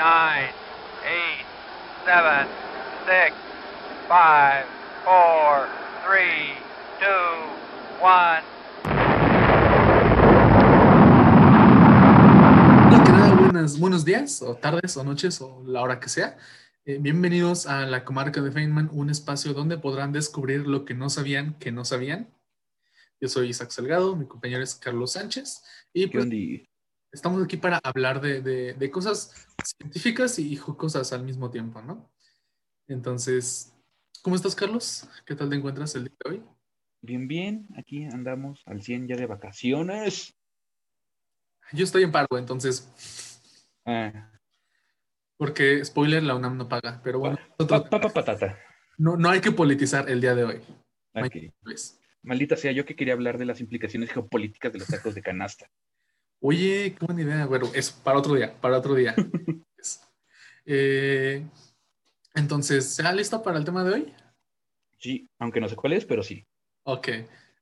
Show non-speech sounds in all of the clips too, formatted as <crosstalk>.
nine, eight, seven, six, five, four, three, two, one. Hola, ¿qué tal? Buenas, buenos días, o tardes, o noches, o la hora que sea. Eh, bienvenidos a la comarca de Feynman, un espacio donde podrán descubrir lo que no sabían que no sabían. Yo soy Isaac Salgado, mi compañero es Carlos Sánchez, y ¿Qué pues? Estamos aquí para hablar de, de- de cosas científicas y cosas al mismo tiempo, ¿no? Entonces, ¿cómo estás, Carlos? ¿Qué tal te encuentras el día de hoy? Bien, bien, aquí andamos al 100 ya de vacaciones. Yo estoy en paro, entonces, Ah, porque, spoiler, la UNAM no paga, pero bueno, pa- pa- pa- patata. no, no hay que politizar el día de hoy. Maldita sea, yo que quería hablar de las implicaciones geopolíticas de los tacos de canasta. Oye, qué buena idea. Bueno, es para otro día, para otro día. <laughs> Es- eh, entonces, ¿ya listo para el tema de hoy? Sí, aunque no sé cuál es, pero sí. Ok.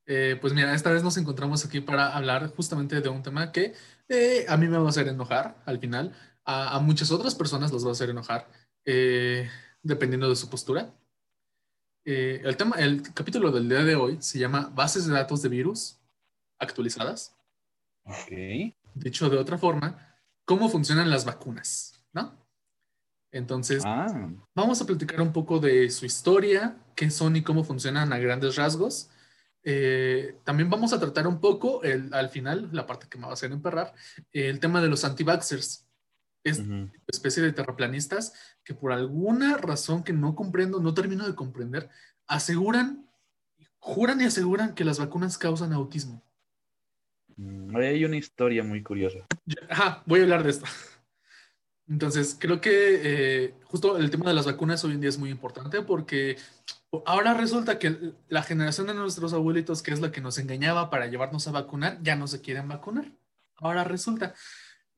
Eh, pues mira, esta vez nos encontramos aquí para hablar justamente de un tema que eh, a mí me va a hacer enojar al final, a, a muchas otras personas los va a hacer enojar, eh, dependiendo de su postura. Eh, el tema, el capítulo del día de hoy se llama Bases de datos de virus actualizadas. Dicho de otra forma, cómo funcionan las vacunas, ¿no? Entonces, Ah, vamos a platicar un poco de su historia, qué son y cómo funcionan a grandes rasgos. Eh, también vamos a tratar un poco, el- al final, la parte que me va a hacer emperrar, el tema de los anti-vaxxers, ujú. especie de terraplanistas que por alguna razón que no comprendo, no termino de comprender, aseguran, juran y aseguran que las vacunas causan autismo. Mm, hay una historia muy curiosa. Ajá, voy a hablar de esto. Entonces, creo que eh, justo el tema de las vacunas hoy en día es muy importante porque ahora resulta que la generación de nuestros abuelitos, que es la que nos engañaba para llevarnos a vacunar, ya no se quieren vacunar. Ahora resulta.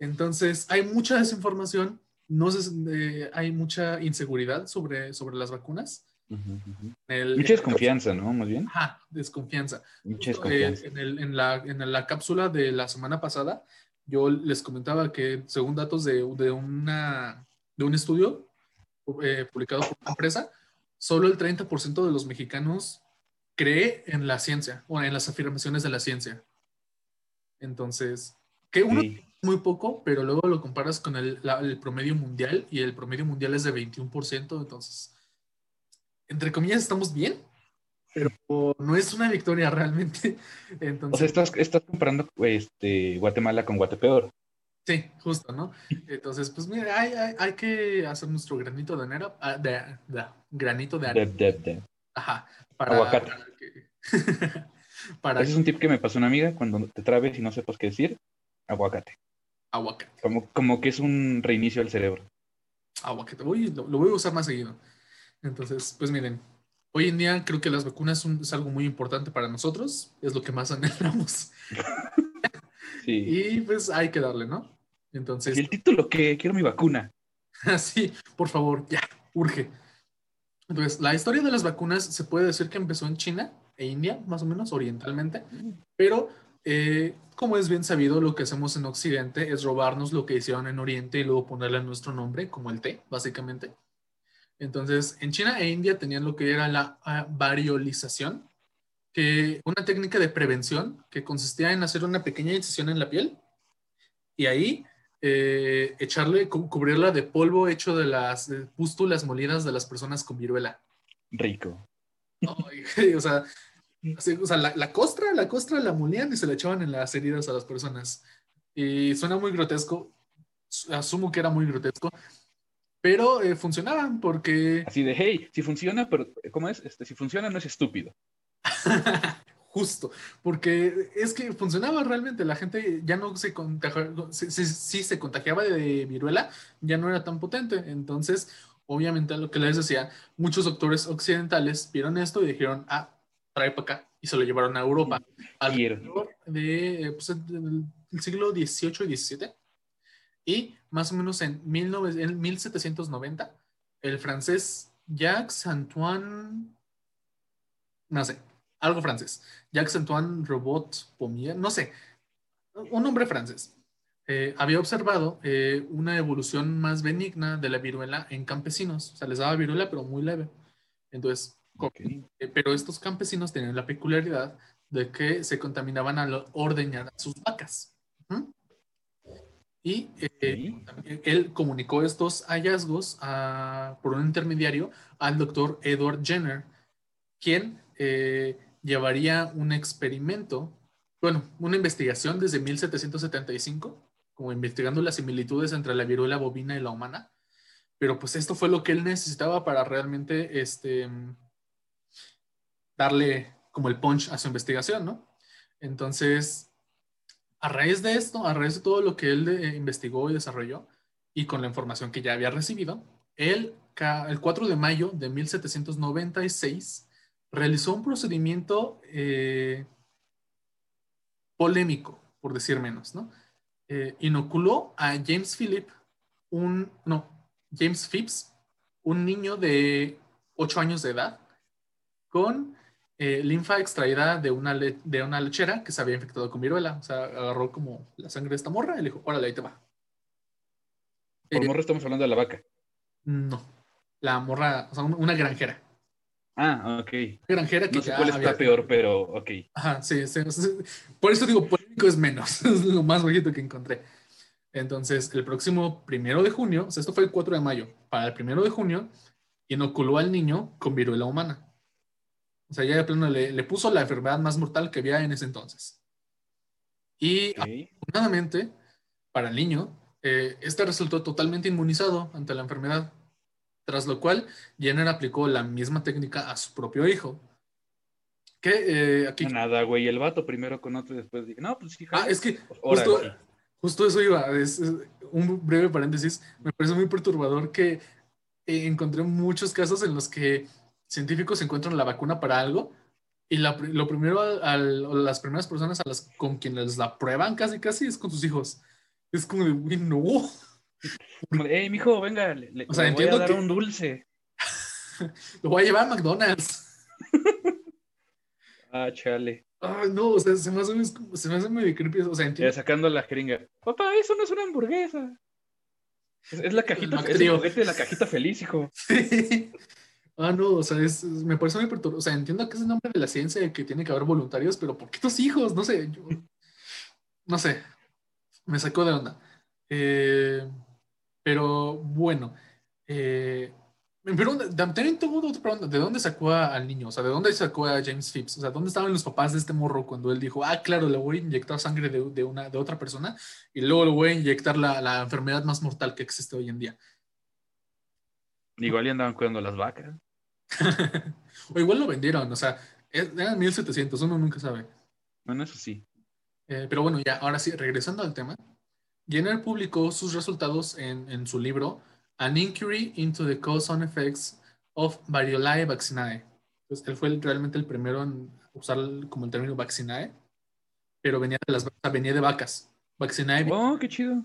Entonces, hay mucha desinformación, no se- eh, hay mucha inseguridad sobre, sobre las vacunas. Ujú. El- Mucha desconfianza, ¿no? Más bien. Ajá, desconfianza. Mucha eh, desconfianza. en, el- en la, en la cápsula de la semana pasada, yo les comentaba que según datos de, de, una, de un estudio eh, publicado por una empresa, solo el 30% de los mexicanos cree en la ciencia o en las afirmaciones de la ciencia. Entonces, que uno Sí. muy poco, pero luego lo comparas con el, la- el promedio mundial y el promedio mundial es de 21%, entonces, entre comillas, estamos bien, pero no es una victoria realmente. Entonces, <laughs> O sea, estás, estás comparando este, Guatemala con Guatepeor. sí, justo, ¿no? Entonces, pues mira, hay, hay, hay que hacer nuestro granito de arena, ah, de, de- granito de arena, ajá, para, Aguacate. para que- <laughs> para Ese es un tip que me pasó una amiga cuando te trabes y no sepas qué decir. Aguacate. aguacate, Como, como que es un reinicio al cerebro. aguacate, voy, lo, lo voy a usar más seguido. Entonces, pues miren, hoy en día creo que las vacunas son- es algo muy importante para nosotros, es lo que más <laughs> anhelamos, Sí. y pues hay que darle, ¿no? Entonces, ¿Y el título qué? Quiero mi vacuna. <laughs> Así, por favor, ya, urge. Entonces, la historia de las vacunas se puede decir que empezó en China e India, más o menos, orientalmente, pero eh, como es bien sabido, lo que hacemos en Occidente es robarnos lo que hicieron en Oriente y luego ponerle nuestro nombre, como el té, básicamente. Entonces, en China e India tenían lo que era la ah, variolización, que una técnica de prevención que consistía en hacer una pequeña incisión en la piel y ahí eh, echarle, cu- cubrirla de polvo hecho de las pústulas molidas de las personas con viruela. Rico. Ay, <laughs> o sea, así, o sea, la, la costra, la costra la molían y se la echaban en las heridas a las personas. Y suena muy grotesco, su- asumo que era muy grotesco, pero eh, funcionaban porque Así de, hey, si funciona, pero ¿cómo es? Este, si funciona, no es estúpido. <laughs> Justo, porque es que funcionaba realmente, la gente ya no se contagiaba, si, si- si se contagiaba de viruela, ya no era tan potente. Entonces, obviamente, lo que les decía, muchos doctores occidentales vieron esto y dijeron, ah, trae para acá, y se lo llevaron a Europa. Alrededor de, eh, pues, del del siglo XVIII y XVII. Y más o menos en, 19 en 1790, el francés Jacques Antoine, no sé, algo francés, Jacques Antoine Robot Pommier, no sé, un nombre francés. eh, había observado eh, una evolución más benigna de la viruela en campesinos. O sea, les daba viruela, pero muy leve. Entonces, eh, pero estos campesinos tenían la peculiaridad de que se contaminaban al ordeñar a sus vacas. Y eh, él comunicó estos hallazgos a- por un intermediario al doctor Edward Jenner, quien eh, llevaría un experimento, bueno, una investigación desde 1775, como investigando las similitudes entre la viruela bovina y la humana. Pero pues esto fue lo que él necesitaba para realmente este, darle como el punch a su investigación, ¿no? Entonces, a raíz de esto, a raíz de todo lo que él eh, investigó y desarrolló, y con la información que ya había recibido, él, el 4 de mayo de 1796, realizó un procedimiento eh, polémico, por decir menos, ¿no? Eh, inoculó a James Philip, un, no, James Phipps, un niño de 8 años de edad, con eh, linfa extraída de una, de una lechera que se había infectado con viruela. O sea, agarró como la sangre de esta morra y le dijo, órale, ahí te va. Por Eh, morro estamos hablando de la vaca. no, la morra, o sea, un- una granjera. Ah, ok. Granjera que No sé ya cuál está había- peor, pero ok. Ajá, sí, sí, sí. Por eso digo, polémico es menos, <laughs> es lo más bajito que encontré. Entonces, el próximo primero de junio, o sea, esto fue el 4 de mayo, para el primero de junio, inoculó al niño con viruela humana. O sea, ya de plano le, le puso la enfermedad más mortal que había en ese entonces. Y afortunadamente, para el niño, eh, este resultó totalmente inmunizado ante la enfermedad, tras lo cual Jenner aplicó la misma técnica a su propio hijo. Que eh, aquí No, nada, güey. El vato primero con otro y después dije, no, pues Ah, es que justo, justo eso iba. Es, es un breve paréntesis. Me parece muy perturbador que eh, encontré muchos casos en los que científicos encuentran la vacuna para algo y la lo primero, al- las primeras personas a las con quienes la prueban casi casi es con sus hijos. Es como de, "Güey, no. Hey, mijo, venga, le, O sea, le voy a dar que- un dulce. <laughs> Lo voy a llevar a McDonald's. <laughs> Ah, chale. Ay, no, o sea, se me hace, se me hace medio creepy. O sea, Ya entiendo. sacando la jeringa. Papá, eso no es una hamburguesa. Es, es la cajita, es el juguete de la cajita feliz, hijo. <laughs> Sí. Ah, no, o sea, es, me parece muy perturbador. O sea, entiendo que es el nombre de la ciencia y que tiene que haber voluntarios, pero ¿por qué tus hijos? No sé, yo- no sé, me sacó de onda. Eh, pero bueno, eh, también tengo otra pregunta, ¿de dónde sacó al niño? O sea, ¿de dónde sacó a James Phipps? O sea, ¿dónde estaban los papás de este morro cuando él dijo, ah, claro, le voy a inyectar sangre de, de una, de otra persona y luego le voy a inyectar la, la enfermedad más mortal que existe hoy en día? Igual y andaban cuidando las vacas. <laughs> o igual lo vendieron, o sea, eran 1700, uno nunca sabe. Bueno, eso sí. Eh, pero bueno, ya, ahora sí, regresando al tema, Jenner publicó sus resultados en, en su libro An Inquiry into the Cause and Effects of Variolae Vaccinae. Entonces, él fue el- realmente el primero en usar el- como el término vaccinae, pero venía de las vacas, venía de vacas. Vaccinae, Oh, qué chido.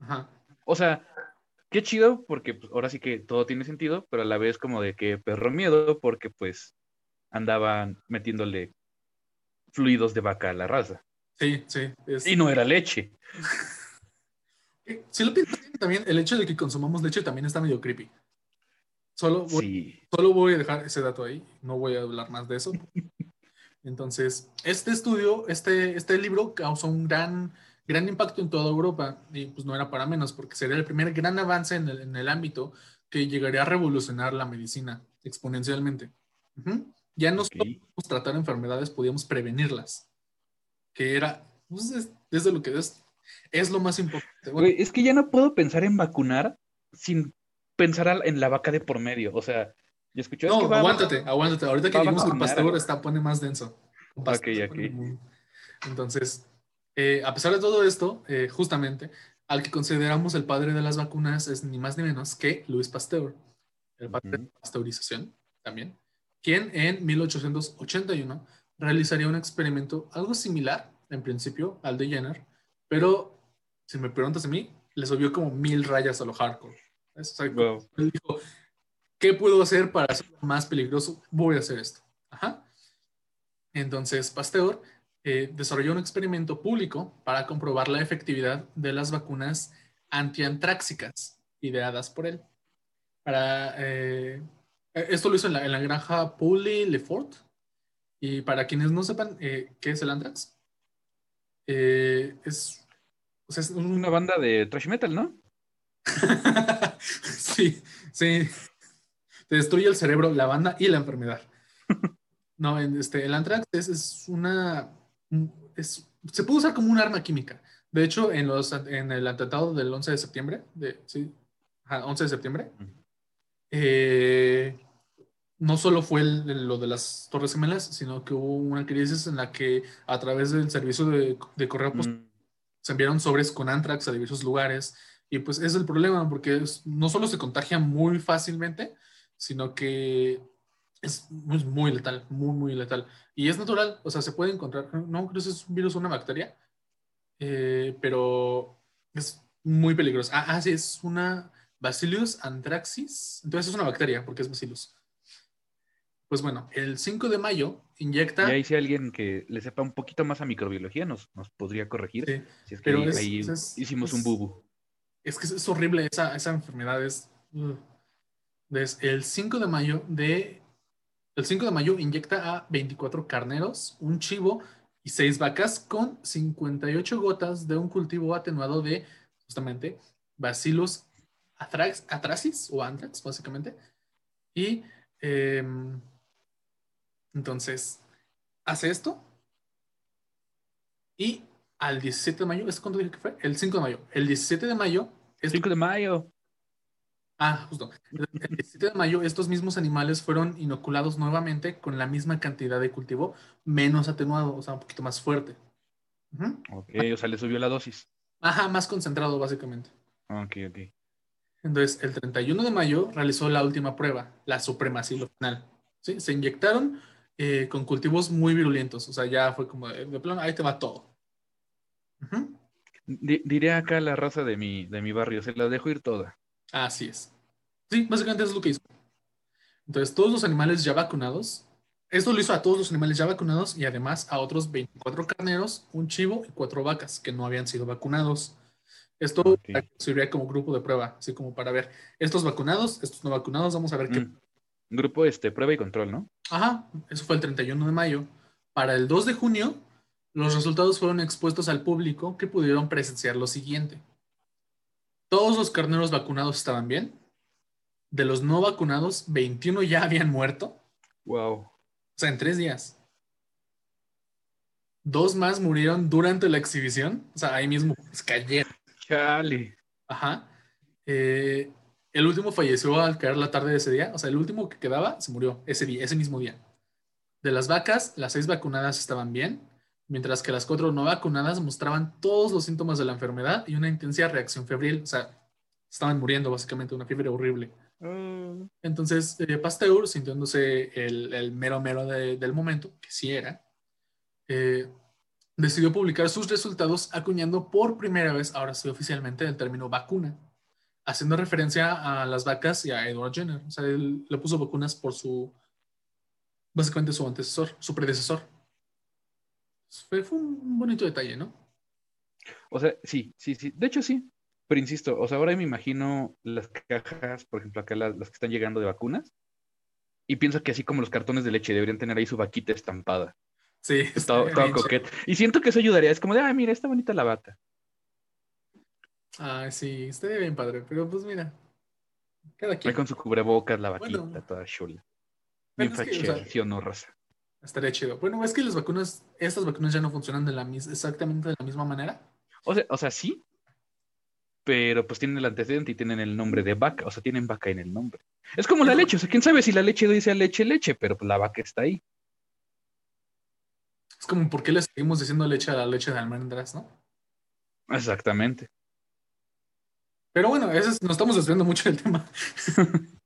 ajá. O sea, qué chido porque pues, ahora sí que todo tiene sentido, pero a la vez como de que perro miedo porque pues andaban metiéndole fluidos de vaca a la raza. Sí, sí. es- Y no era leche. <laughs> Eh, Si lo piensas también, el hecho de que consumamos leche también está medio creepy. Solo voy, Sí. Solo voy a dejar ese dato ahí, no voy a hablar más de eso. <laughs> Entonces, este estudio, este, este libro causó un gran, gran impacto en toda Europa y pues no era para menos porque sería el primer gran avance en el, en el ámbito que llegaría a revolucionar la medicina exponencialmente. Ujú. Ya no solo Ok. podíamos tratar enfermedades, podíamos prevenirlas, que era, pues, es, es de lo que es, es lo más importante. Bueno, Güey, es que ya no puedo pensar en vacunar sin pensar en la vaca de por medio. O sea, yo escuché. es No, que va a aguántate, aguántate. Ahorita que lleguemos con vacunar. Pasteur está pone más denso. Con Pasteur Ok, se ok. pone muy- Entonces, eh, a pesar de todo esto, eh, justamente, al que consideramos el padre de las vacunas es ni más ni menos que Louis Pasteur, el padre de la pasteurización también, quien en 1881 realizaría un experimento algo similar, en principio, al de Jenner, pero si me preguntas a mí, le subió como mil rayas a lo hardcore. ¿Ves? O sea, Wow. él dijo, ¿qué puedo hacer para hacerlo más peligroso? Voy a hacer esto. Ajá. Entonces, Pasteur eh, desarrolló un experimento público para comprobar la efectividad de las vacunas antiantráxicas ideadas por él. Para, eh, esto lo hizo en la, en la granja Pouley Lefort. Y para quienes no sepan eh, qué es el antrax, eh, es, o sea, es un- Una banda de thrash metal, ¿no? <laughs> sí, sí. Te destruye el cerebro, la banda y la enfermedad. <laughs> No, este, el antrax es, es una. Es- se puede usar como un arma química. De hecho, en, los, en el atentado del 11 de septiembre, de, sí, ajá, 11 de septiembre, eh, no solo fue el- lo de las Torres Gemelas, sino que hubo una crisis en la que a través del servicio de, de correo postal Mm, se enviaron sobres con antrax a diversos lugares. Y pues es el problema, porque es- no solo se contagia muy fácilmente, sino que es muy, muy letal, muy, muy letal. Y es natural, o sea, se puede encontrar, no creo que es un virus o una bacteria, eh, pero es muy peligroso. Ah, ah, sí, es una Bacillus anthracis, entonces es una bacteria, porque es Bacillus. Pues bueno, el 5 de mayo inyecta... Y ahí si alguien que le sepa un poquito más a microbiología nos, nos podría corregir. Sí, Si es que pero ahí, es- ahí es- hicimos es- un bubu. Es que es, es horrible esa, esa enfermedad. Es, ugh. Entonces, el 5 de mayo de. El 5 de mayo inyecta a 24 carneros, un chivo y 6 vacas con 58 gotas de un cultivo atenuado de justamente Bacillus athrax, atracis o anthrax, básicamente. Y em, entonces hace esto. Y al 17 de mayo, ¿es cuándo dije que fue? El 5 de mayo. El 17 de mayo, es 5 de mayo. Ah, justo. El 17 de mayo, estos mismos animales fueron inoculados nuevamente con la misma cantidad de cultivo, menos atenuado, o sea, un poquito más fuerte. Ujú. Ok, o sea, le subió la dosis. Ajá, más concentrado, básicamente. Ok, ok. Entonces, el 31 de mayo realizó la última prueba, la supremacía final. ¿sí? Se inyectaron eh, con cultivos muy virulentos, o sea, ya fue como de, de plano, ahí te va todo. Di- diré acá la raza de mi, de mi barrio, se la dejo ir toda. Así es. Sí, básicamente eso es lo que hizo. Entonces, todos los animales ya vacunados, esto lo hizo a todos los animales ya vacunados y además a otros 24 carneros, un chivo y cuatro vacas que no habían sido vacunados. Esto Ok. serviría como grupo de prueba, así como para ver estos vacunados, estos no vacunados, vamos a ver qué. Mm. Grupo este, prueba y control, ¿no? Ajá, eso fue el 31 de mayo. Para el 2 de junio, los resultados fueron expuestos al público que pudieron presenciar lo siguiente. Todos los carneros vacunados estaban bien. De los no vacunados, 21 ya habían muerto. Wow. O sea, en tres días. Dos más murieron durante la exhibición. O sea, ahí mismo pues, cayeron. Chale. Ajá. Eh, el último falleció al caer la tarde de ese día. O sea, el último que quedaba se murió ese día, ese mismo día. De las vacas, las seis vacunadas estaban bien, mientras que las cuatro no vacunadas mostraban todos los síntomas de la enfermedad y una intensa reacción febril. O sea, estaban muriendo básicamente, una fiebre horrible. Oh. Entonces, eh, Pasteur, sintiéndose el, el mero mero de- del momento, que sí era, eh, decidió publicar sus resultados acuñando por primera vez, ahora sí oficialmente, el término vacuna, haciendo referencia a las vacas y a Edward Jenner. O sea, él le puso vacunas por su, básicamente su antecesor, su predecesor. Fue, fue un bonito detalle, ¿no? O sea, sí, sí, sí. De hecho, sí. Pero insisto, o sea, ahora me imagino las cajas, por ejemplo, acá las, las que están llegando de vacunas, y pienso que así como los cartones de leche deberían tener ahí su vaquita estampada. Sí, todo bien coquete. Y siento que eso ayudaría. Es como de, ah, mira, está bonita la vaca. Ah, sí, estaría bien padre, pero pues mira, cada Ahí quien. con su cubrebocas, la vaquita, Bueno. toda chula. Bien es que, o sea, fachera, ¿sí o no, raza? Estaría chido. Bueno, es que las vacunas, estas vacunas ya no funcionan de la mis- exactamente de la misma manera. O sea, o sea, sí, pero pues tienen el antecedente y tienen el nombre de vaca, o sea, tienen vaca en el nombre. Es como la leche, o sea, quién sabe si la leche dice leche, leche, pero pues la vaca está ahí. Es como, ¿por qué le seguimos diciendo leche a la leche de almendras, no? Exactamente. Pero bueno, ese es- nos estamos desviando mucho del tema. <laughs>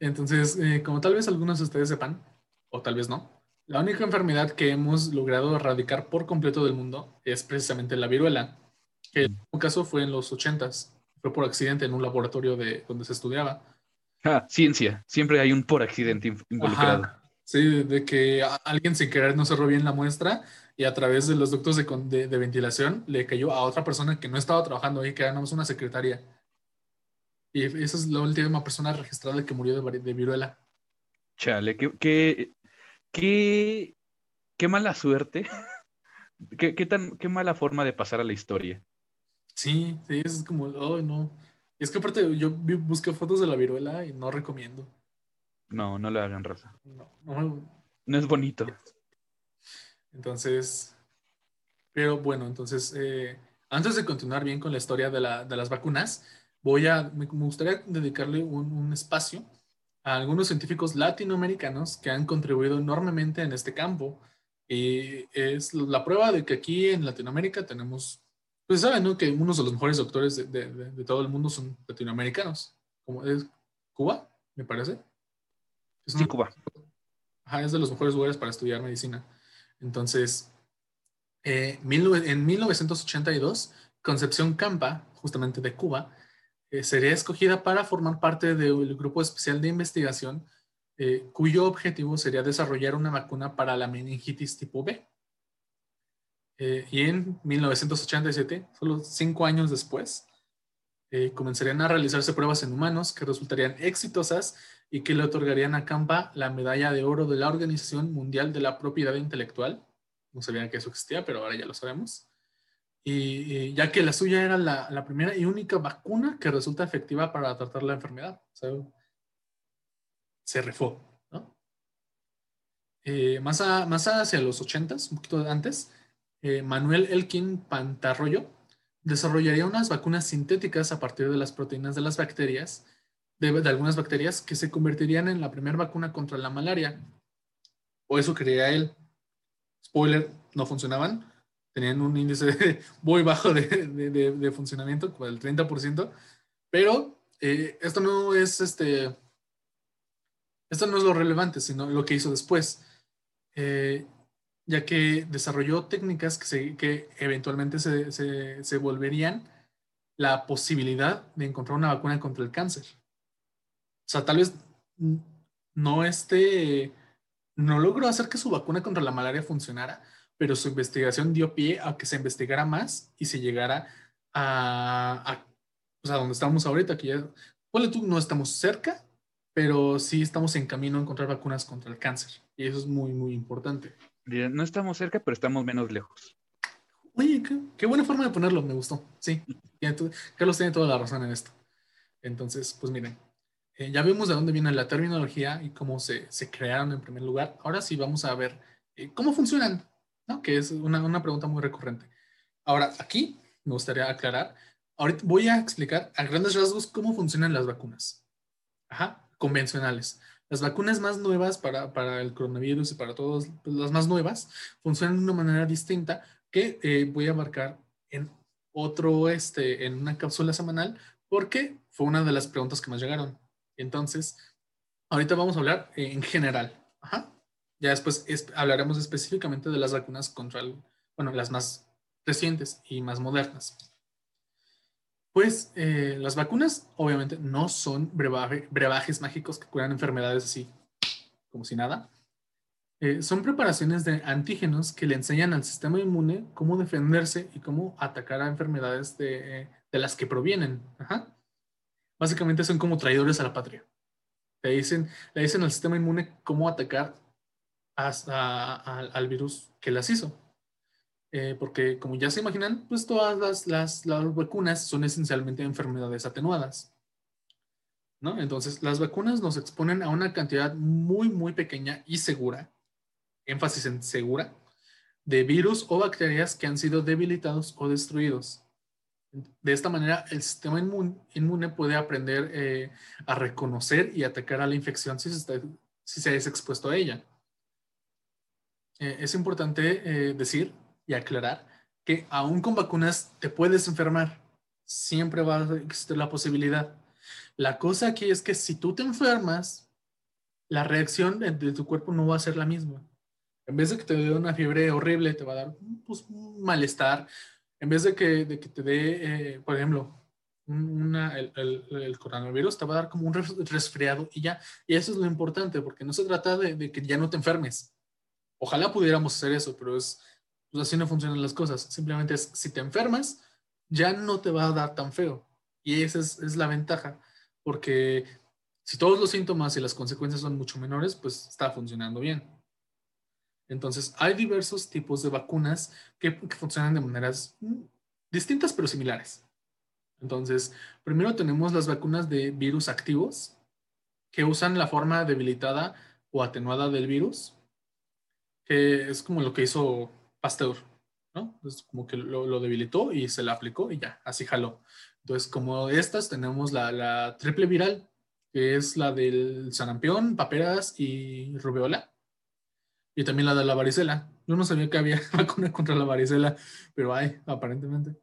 Entonces, eh, como tal vez algunos de ustedes sepan, o tal vez no, la única enfermedad que hemos logrado erradicar por completo del mundo es precisamente la viruela, que en un caso fue en los 80s, fue por accidente en un laboratorio de donde se estudiaba. Ah, ciencia, siempre hay un por accidente involucrado. Ajá. Sí, de que alguien sin querer no cerró bien la muestra y a través de los ductos de, de- de ventilación le cayó a otra persona que no estaba trabajando ahí, que era nada más una secretaria. Y esa es la última persona registrada que murió de viruela. Chale, qué, qué, qué, qué mala suerte. <laughs> Qué, qué tan, qué mala forma de pasar a la historia. Sí, sí, es como, oh, no. Es que aparte yo busqué fotos de la viruela y no recomiendo. No, no le hagan raza. No, no, No es bonito. Entonces, pero bueno, entonces, eh, antes de continuar bien con la historia de, la- de las vacunas, voy a, me, me gustaría dedicarle un, un espacio a algunos científicos latinoamericanos que han contribuido enormemente en este campo. Y es la prueba de que aquí en Latinoamérica tenemos, pues saben, ¿no? Que unos de los mejores doctores de, de- de- de todo el mundo son latinoamericanos, como es Cuba, me parece. Es Sí, Cuba. Ajá, es de los mejores lugares para estudiar medicina. Entonces, eh, en 1982, Concepción Campa, justamente de Cuba, eh, sería escogida para formar parte del grupo especial de investigación eh, cuyo objetivo sería desarrollar una vacuna para la meningitis tipo B. Eh, y en 1987, solo cinco años después, comenzarían a realizarse pruebas en humanos que resultarían exitosas y que le otorgarían a Campa la medalla de oro de la Organización Mundial de la Propiedad Intelectual. No sabían que eso existía, pero ahora ya lo sabemos. Y, ya que la suya era la, la primera y única vacuna que resulta efectiva para tratar la enfermedad. Se rifó, ¿no? Eh, más, a- más hacia los 80s, un poquito antes, eh, Manuel Elkin Pantarroyo desarrollaría unas vacunas sintéticas a partir de las proteínas de las bacterias, de, de algunas bacterias que se convertirían en la primera vacuna contra la malaria. O eso creía él. Spoiler, no funcionaban. Tenían un índice <laughs> muy bajo de, de- de- de funcionamiento, como el 30%. Pero eh, esto no es este. Esto no es lo relevante, sino lo que hizo después. Eh, ya que desarrolló técnicas que, se- que eventualmente se, se- se volverían la posibilidad de encontrar una vacuna contra el cáncer. O sea, tal vez no este, no logró hacer que su vacuna contra la malaria funcionara, pero su investigación dio pie a que se investigara más y se llegara a, a o sea, donde estamos ahorita, que ya, tú, no estamos cerca, pero sí estamos en camino a encontrar vacunas contra el cáncer. Y eso es muy, muy importante. No estamos cerca, pero estamos menos lejos. Oye, qué, qué buena forma de ponerlo, me gustó. Sí, Carlos tiene toda la razón en esto. Entonces, pues miren, eh, ya vimos de dónde viene la terminología y cómo se, se crearon en primer lugar. Ahora sí vamos a ver eh, cómo funcionan, ¿no? Que es una, una pregunta muy recurrente. Ahora, aquí me gustaría aclarar, ahorita voy a explicar a grandes rasgos cómo funcionan las vacunas. Ajá, convencionales. Las vacunas más nuevas para, para el coronavirus y para todas pues, las más nuevas funcionan de una manera distinta que eh, voy a abarcar en otro, este, en una cápsula semanal, porque fue una de las preguntas que más llegaron. Entonces, ahorita vamos a hablar en general. Ajá. Ya después es- hablaremos específicamente de las vacunas contra el, bueno, las más recientes y más modernas. Pues eh, las vacunas obviamente no son brebaje- brebajes mágicos que curan enfermedades así, como si nada. Eh, son preparaciones de antígenos que le enseñan al sistema inmune cómo defenderse y cómo atacar a enfermedades de, de las que provienen. Básicamente son como traidores a la patria. Le dicen, le dicen al sistema inmune cómo atacar hasta al, virus que las hizo. Eh, porque como ya se imaginan, pues todas las, las, vacunas son esencialmente enfermedades atenuadas. ¿no? Entonces, las vacunas nos exponen a una cantidad muy, muy pequeña y segura, énfasis en segura, de virus o bacterias que han sido debilitados o destruidos. De esta manera, el sistema inmun- inmune puede aprender eh, a reconocer y atacar a la infección si se, si se es expuesto a ella. Eh, es importante eh, decir y aclarar que aún con vacunas te puedes enfermar. Siempre va a existir la posibilidad. La cosa aquí es que si tú te enfermas, la reacción de, de tu cuerpo no va a ser la misma. En vez de que te dé una fiebre horrible, te va a dar pues, un malestar. En vez de que, de que te dé, eh, por ejemplo, un- una, el, el- el coronavirus te va a dar como un res- resfriado y ya. Y eso es lo importante, porque no se trata de, de que ya no te enfermes. Ojalá pudiéramos hacer eso, pero es, pues así no funcionan las cosas. Simplemente es, si te enfermas, ya no te va a dar tan feo. Y esa es, es la ventaja, porque si todos los síntomas y las consecuencias son mucho menores, pues está funcionando bien. Entonces, hay diversos tipos de vacunas que, que funcionan de maneras mm, distintas pero similares. Entonces, primero tenemos las vacunas de virus activos, que usan la forma debilitada o atenuada del virus, que es como lo que hizo Pasteur, ¿no? Es como que lo, lo debilitó y se la aplicó y ya, así jaló. Entonces, como estas, tenemos la, la triple viral, que es la del sarampión, paperas y rubeola. Y también la de la varicela. Yo no sabía que había <laughs> vacuna contra la varicela, pero hay, aparentemente.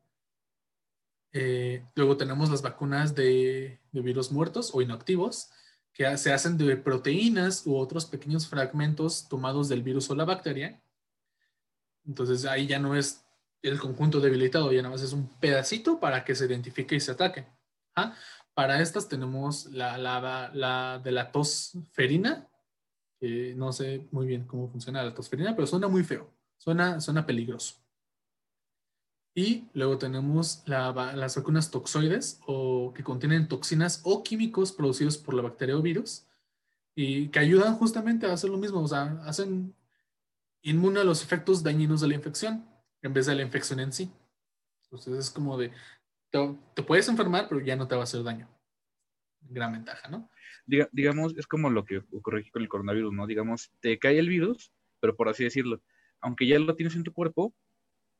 Eh, luego tenemos las vacunas de, de virus muertos o inactivos, que se hacen de proteínas u otros pequeños fragmentos tomados del virus o la bacteria. Entonces ahí ya no es el conjunto debilitado, ya nada más es un pedacito para que se identifique y se ataque. ¿Ah? Para estas tenemos la, la, la de la tosferina, que no sé muy bien cómo funciona la tosferina, pero suena muy feo, suena, suena peligroso. Y luego tenemos la, las vacunas toxoides, o que contienen toxinas o químicos producidos por la bacteria o virus, y que ayudan justamente a hacer lo mismo, o sea, hacen inmune a los efectos dañinos de la infección, en vez de la infección en sí. Entonces es como de, te, te puedes enfermar, pero ya no te va a hacer daño. Gran ventaja, ¿no? Diga, digamos, es como lo que ocurre aquí con el coronavirus, ¿no? Digamos, te cae el virus, pero por así decirlo, aunque ya lo tienes en tu cuerpo,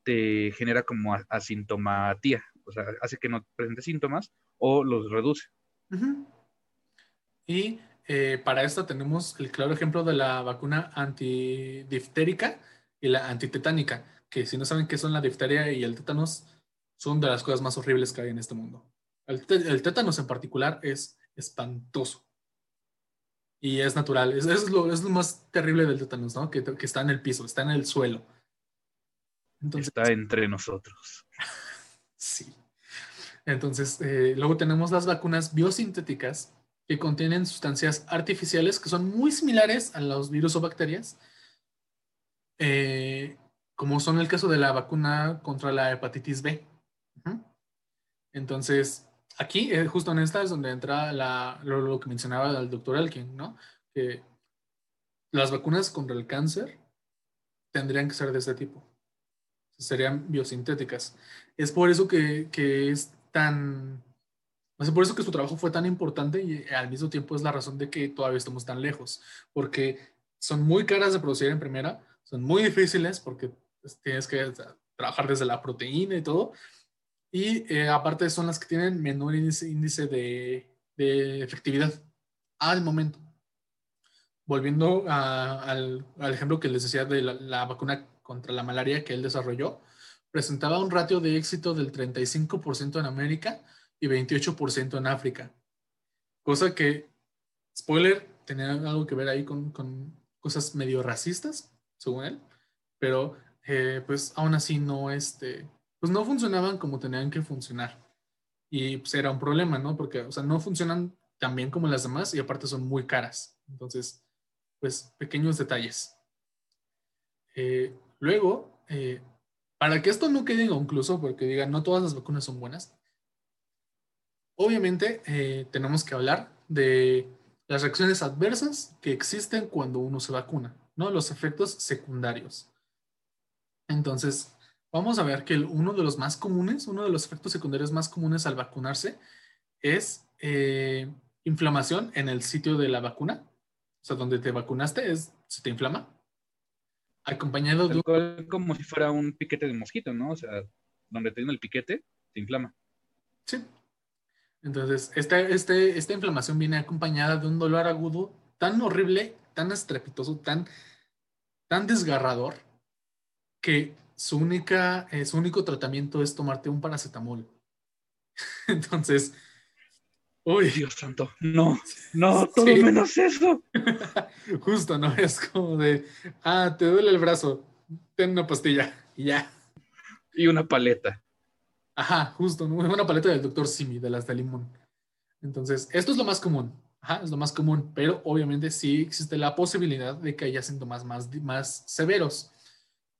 te genera como asintomatía, o sea, hace que no presente síntomas o los reduce. Y eh, para esto tenemos el claro ejemplo de la vacuna antidiftérica y la antitetánica, que si no saben qué son la difteria y el tétanos, son de las cosas más horribles que hay en este mundo. El, tétanos en particular es espantoso. Y es natural. Es, lo, más terrible del tétanos, ¿no? Que, está en el piso, está en el suelo. Entonces, está entre nosotros. <laughs> sí. Entonces, eh, luego tenemos las vacunas biosintéticas que contienen sustancias artificiales que son muy similares a los virus o bacterias, eh, como son el caso de la vacuna contra la hepatitis B. Entonces, aquí, eh, justo en esta, es donde entra la, lo, lo, que mencionaba el doctor Elkin, ¿no? Que las vacunas contra el cáncer tendrían que ser de este tipo. Serían biosintéticas. Es por eso que, que es tan... Sé, por eso que su trabajo fue tan importante y al mismo tiempo es la razón de que todavía estamos tan lejos. Porque son muy caras de producir en primera, son muy difíciles porque pues, tienes que trabajar desde la proteína y todo. Y eh, aparte son las que tienen menor índice de, de, efectividad al momento. Volviendo a, al, al, ejemplo que les decía de la, la, vacuna contra la malaria que él desarrolló, presentaba un ratio de éxito del 35% en América y 28% en África. Cosa que, spoiler, tenía algo que ver ahí con, cosas medio racistas, según él, pero eh, pues aún así no, este, pues no funcionaban como tenían que funcionar. Y pues era un problema, ¿no? Porque, o sea, no funcionan tan bien como las demás y aparte son muy caras. Entonces, pues pequeños detalles. Eh, luego, eh, para que esto no quede inconcluso, porque digan, no todas las vacunas son buenas, obviamente eh, tenemos que hablar de las reacciones adversas que existen cuando uno se vacuna, ¿no? Los efectos secundarios. Entonces, vamos a ver que uno de los más comunes, uno de los efectos secundarios más comunes al vacunarse es eh, inflamación en el sitio de la vacuna. O sea, donde te vacunaste, es, se te inflama. Acompañado de... Un... Como si fuera un piquete de mosquito, ¿no? O sea, donde tiene el piquete, se inflama. Sí. Entonces, esta, este, esta inflamación viene acompañada de un dolor agudo tan horrible, tan estrepitoso, tan, tan desgarrador, que su, única, eh, su único tratamiento es tomarte un paracetamol. <laughs> Entonces, uy. Dios santo, no, no, todo sí. menos eso. <laughs> Justo, ¿no? Es como de, ah, te duele el brazo, ten una pastilla y ya. Y una paleta. Ajá, justo, ¿no? una paleta del doctor Simi, de las de limón. Entonces, esto es lo más común. Ajá, es lo más común, pero obviamente sí existe la posibilidad de que haya síntomas más, más severos.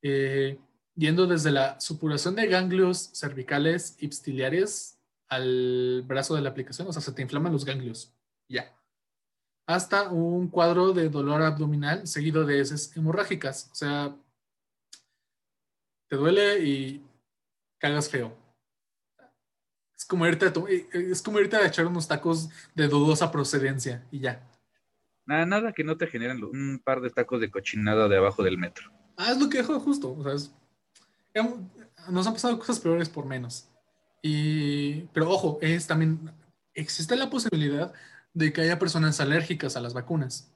Eh, yendo desde la supuración de ganglios cervicales ipstiliares al brazo de la aplicación, o sea, se te inflaman los ganglios, ya. Hasta un cuadro de dolor abdominal seguido de heces hemorrágicas, o sea, te duele y cagas feo. Es como irte a, eh, eh, es como irte a echar unos tacos de dudosa procedencia y ya. Nada, nada que no te generen un par de tacos de cochinada de abajo del metro. Ah, es lo que dejo justo. O sea, nos han pasado cosas peores por menos. Y, pero ojo, es también, existe la posibilidad de que haya personas alérgicas a las vacunas.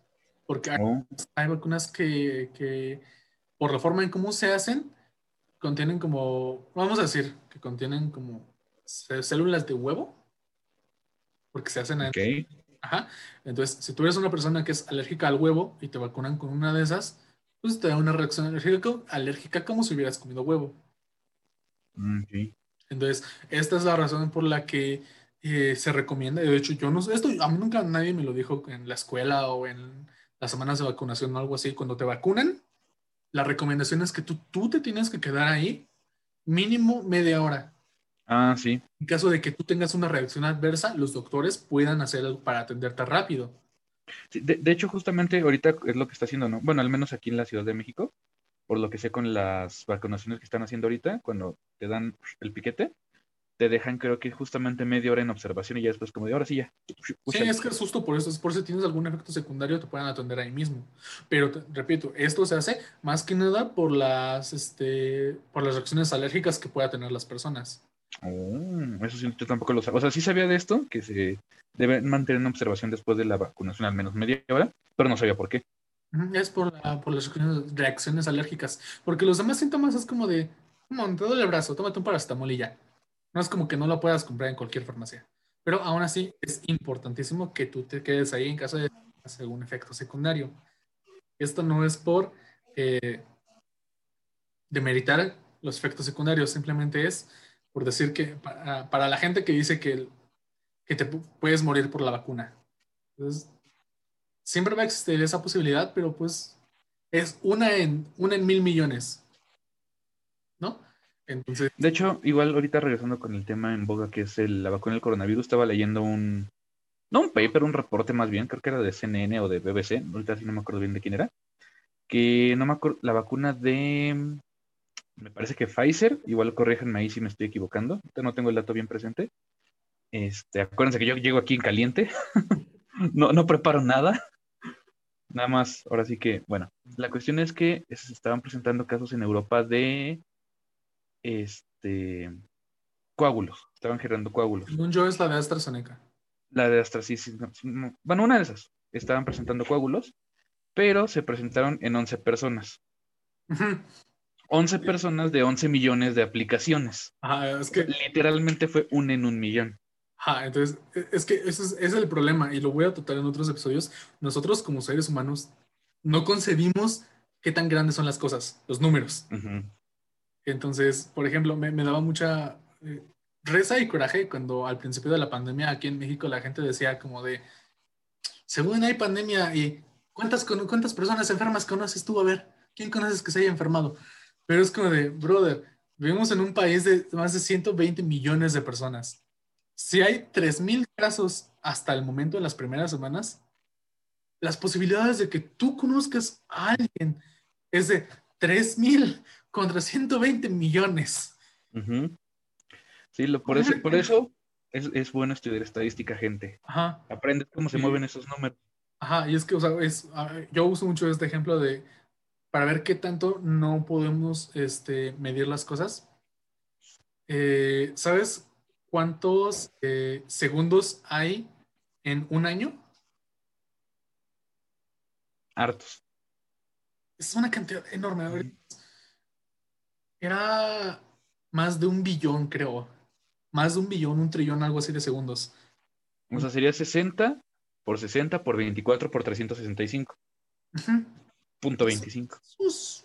Porque hay, oh. vacunas que, que, por la forma en cómo se hacen, contienen como, vamos a decir, que contienen como células de huevo, porque se hacen okay. Ajá. Entonces, si tú eres una persona que es alérgica al huevo y te vacunan con una de esas, pues te da una reacción alérgica, alérgica como si hubieras comido huevo. Mm, Entonces, esta es la razón por la que eh, se recomienda. De hecho, yo no sé, esto a mí nunca nadie me lo dijo en la escuela o en las semanas de vacunación o algo así. Cuando te vacunan, la recomendación es que tú, tú te tienes que quedar ahí mínimo media hora. Ah, sí. En caso de que tú tengas una reacción adversa, los doctores puedan hacer algo para atenderte rápido. de, hecho, justamente ahorita es lo que está haciendo, ¿no? Bueno, al menos aquí en la Ciudad de México, por lo que sé con las vacunaciones que están haciendo ahorita, cuando te dan el piquete, te dejan creo que justamente media hora en observación y ya después como de ahora sí ya. Sí, es que es justo por eso, es por si tienes algún efecto secundario te pueden atender ahí mismo. Pero repito, esto se hace más que nada por las, este, por las reacciones alérgicas que puedan tener las personas. Oh, eso sí, yo tampoco lo sabía. O sea, sí sabía de esto, que se debe mantener en observación después de la vacunación al menos media hora, pero no sabía por qué. Es por, por las reacciones alérgicas. Porque los demás síntomas es como de, un te duele el brazo, tómate un paracetamol y ya. No es como que no lo puedas comprar en cualquier farmacia. Pero aún así es importantísimo que tú te quedes ahí en caso de algún efecto secundario. Esto no es por eh, demeritar los efectos secundarios, simplemente es por decir que para, la gente que dice que, que, te puedes morir por la vacuna. Entonces, siempre va a existir esa posibilidad, pero pues es una en, una en mil millones. ¿No? Entonces. De hecho, igual ahorita regresando con el tema en boga que es la vacuna del coronavirus, estaba leyendo un, no un paper, un reporte más bien, creo que era de CNN o de BBC, ahorita sí no me acuerdo bien de quién era, que no me acuerdo, la vacuna de, me parece que Pfizer, igual corríjanme ahí si me estoy equivocando, no tengo el dato bien presente. Este, acuérdense que yo llego aquí en caliente, <laughs> no, no preparo nada. Nada más, ahora sí que, bueno, la cuestión es que se estaban presentando casos en Europa de este coágulos, estaban generando coágulos. Según yo es la de AstraZeneca. La de AstraZeneca, bueno, una de esas, estaban presentando coágulos, pero se presentaron en 11 personas. 11 personas de 11 millones de aplicaciones. Ajá, es que... Literalmente fue un en un millón. Ajá, entonces, e, es que ese es, el problema y lo voy a tratar en otros episodios. Nosotros como seres humanos no concebimos qué tan grandes son las cosas, los números. Entonces, por ejemplo, me, daba mucha eh, reza y coraje cuando al principio de la pandemia aquí en México la gente decía como de, según hay pandemia y ¿cuántas, cuántas personas enfermas conoces tú? A ver, ¿quién conoces que se haya enfermado? Pero es como de, brother, vivimos en un país de más de 120 millones de personas. Si hay 3.000 casos hasta el momento en las primeras semanas, las posibilidades de que tú conozcas a alguien es de 3.000 contra 120 millones. Sí, lo, por, eso, por eso es, es, bueno estudiar estadística, gente. Ajá. Aprende cómo se mueven esos números. Ajá, y es que, o sea, es, yo uso mucho este ejemplo de para ver qué tanto no podemos este, medir las cosas. Eh, ¿Sabes cuántos eh, segundos hay en un año? Hartos. Es una cantidad enorme. Era más de un billón, creo. Más de un billón, un trillón, algo así de segundos. O sea, sería 60 por 60 por 24 por 365. Ajá. Punto 25. Es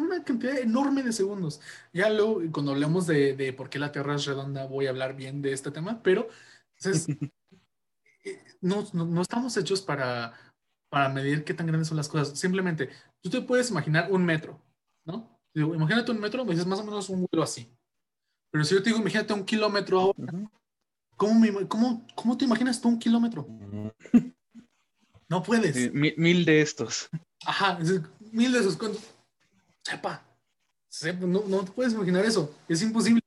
una cantidad enorme de segundos. Ya luego, cuando hablemos de, de por qué la Tierra es redonda, voy a hablar bien de este tema, pero entonces, <laughs> eh, no, no, no estamos hechos para, para medir qué tan grandes son las cosas. Simplemente, tú te puedes imaginar un metro, ¿no? Digo, imagínate un metro, me dices más o menos un vuelo así. Pero si yo te digo, imagínate un kilómetro ahora. ¿cómo, me- cómo, cómo te imaginas tú un kilómetro? <laughs> No puedes. Mil de estos. Ajá, mil de esos. Sepa. Sepa, no, no te puedes imaginar eso. Es imposible.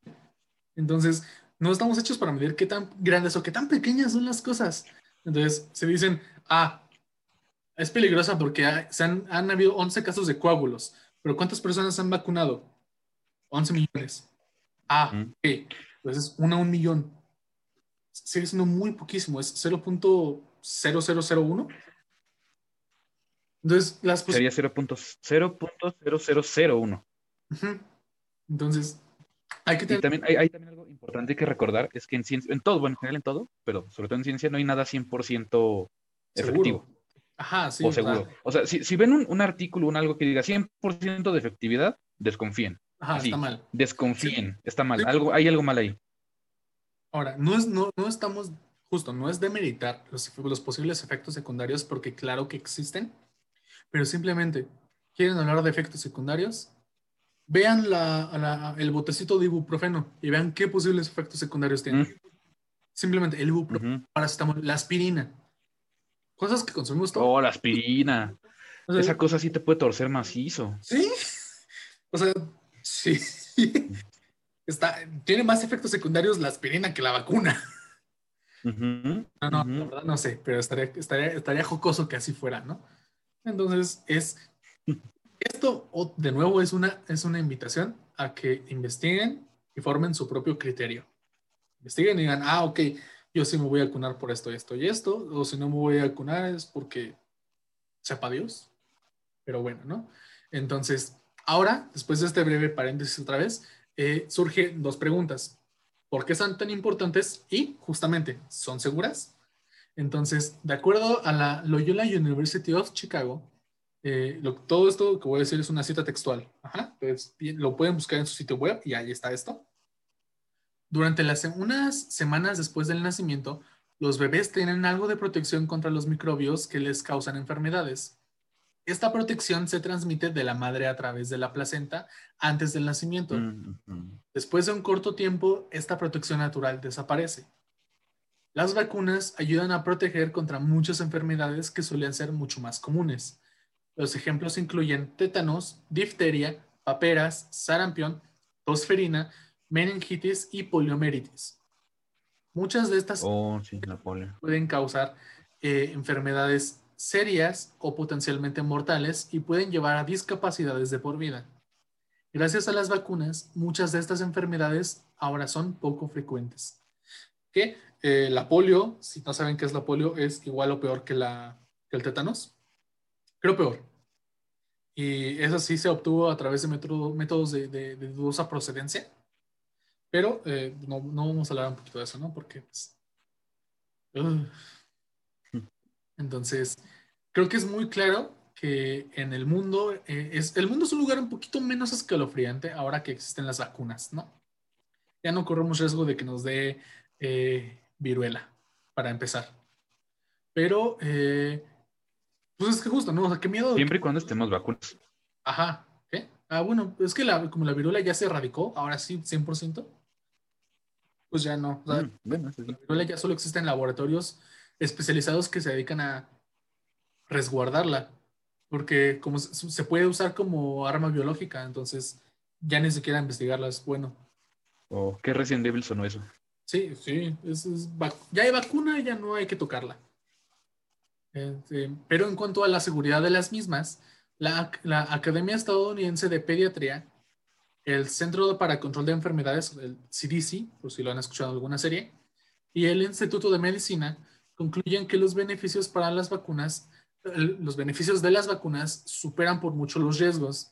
Entonces, no estamos hechos para medir qué tan grandes o qué tan pequeñas son las cosas. Entonces, se dicen, ah, es peligrosa porque ha- se han, han habido 11 casos de coágulos. Pero ¿cuántas personas se han vacunado? 11 millones. Ah, ok. Pues es una a un millón. Sigue siendo muy poquísimo. Es 0.0001. Entonces, las Sería 0.0.0001. Ujú. Entonces, hay que Y tener. también hay, hay también algo importante que recordar, es que en ciencia, en todo, bueno, en general en todo, pero sobre todo en ciencia no hay nada 100% efectivo Seguro. Ajá, sí. o seguro. O sea, si, si ven un, un artículo, un algo que diga 100% de efectividad, desconfíen. Ajá, así. está mal. Desconfíen. Está mal. Sí. Algo, hay algo mal ahí. Ahora, no, es, no, no estamos, justo, no es demeritar los, los posibles efectos secundarios, porque claro que existen, pero simplemente, ¿quieren hablar de efectos secundarios? Vean la, la- el botecito de ibuprofeno y vean qué posibles efectos secundarios tiene. Mm. Simplemente el ibuprofeno, Ujú. paracetamol, la aspirina. Cosas que consumimos todos. Oh, la aspirina. O sea, Esa cosa sí te puede torcer macizo. Sí. O sea, sí. <laughs> Está, tiene más efectos secundarios la aspirina que la vacuna. Ujú, No, no, ujú. la verdad no sé, pero estaría, estaría, estaría jocoso que así fuera, ¿no? Entonces, es. Esto, de nuevo, es una, es una invitación a que investiguen y formen su propio criterio. Investiguen y digan, ah, ok, yo sí me voy a vacunar por esto, esto y esto, o si no me voy a vacunar es porque sepa Dios. Pero bueno, ¿no? Entonces, ahora, después de este breve paréntesis otra vez, eh, surgen dos preguntas. ¿Por qué son tan importantes? Y justamente, ¿son seguras? Entonces, de acuerdo a la Loyola University of Chicago, eh, lo- todo esto que voy a decir es una cita textual. Ajá, bien, lo pueden buscar en su sitio web y ahí está esto. Durante las unas semanas después del nacimiento, los bebés tienen algo de protección contra los microbios que les causan enfermedades. Esta protección se transmite de la madre a través de la placenta antes del nacimiento. Mm. Después de un corto tiempo, esta protección natural desaparece. Las vacunas ayudan a proteger contra muchas enfermedades que solían ser mucho más comunes. Los ejemplos incluyen tétanos, difteria, paperas, sarampión, tosferina, meningitis y poliomielitis. Muchas de estas Oh, sí, pueden causar eh, enfermedades serias o potencialmente mortales y pueden llevar a discapacidades de por vida. Gracias a las vacunas, muchas de estas enfermedades ahora son poco frecuentes. Que eh, la polio, si no saben qué es la polio, es igual o peor que, la, que el tétanos. Creo peor. Y eso sí se obtuvo a través de método- métodos de, de- de dudosa procedencia. Pero eh, no, no vamos a hablar un poquito de eso, ¿no? Porque pues. Entonces, creo que es muy claro que en el mundo, eh, es, el mundo es un lugar un poquito menos escalofriante ahora que existen las vacunas, ¿no? Ya no corremos riesgo de que nos dé eh, viruela, para empezar. Pero, eh, pues es que justo, ¿no? O sea, qué miedo. Siempre y cuando estemos vacunas. Ajá. ¿Qué? Ah, bueno, es que la, como la viruela ya se erradicó, ahora sí, 100%, pues ya no. O sea, Mm, bueno, sí. la viruela ya solo existen laboratorios especializados que se dedican a resguardarla, porque como se puede usar como arma biológica, entonces ya ni siquiera investigarla es bueno. Oh, qué Resident Evil sonó eso. Sí, sí, es- es ya hay vacuna, ya no hay que tocarla. Este, pero en cuanto a la seguridad de las mismas, la, la Academia Estadounidense de Pediatría, el Centro para Control de Enfermedades, el CDC, por si lo han escuchado en alguna serie, y el Instituto de Medicina concluyen que los beneficios para las vacunas, los beneficios de las vacunas superan por mucho los riesgos.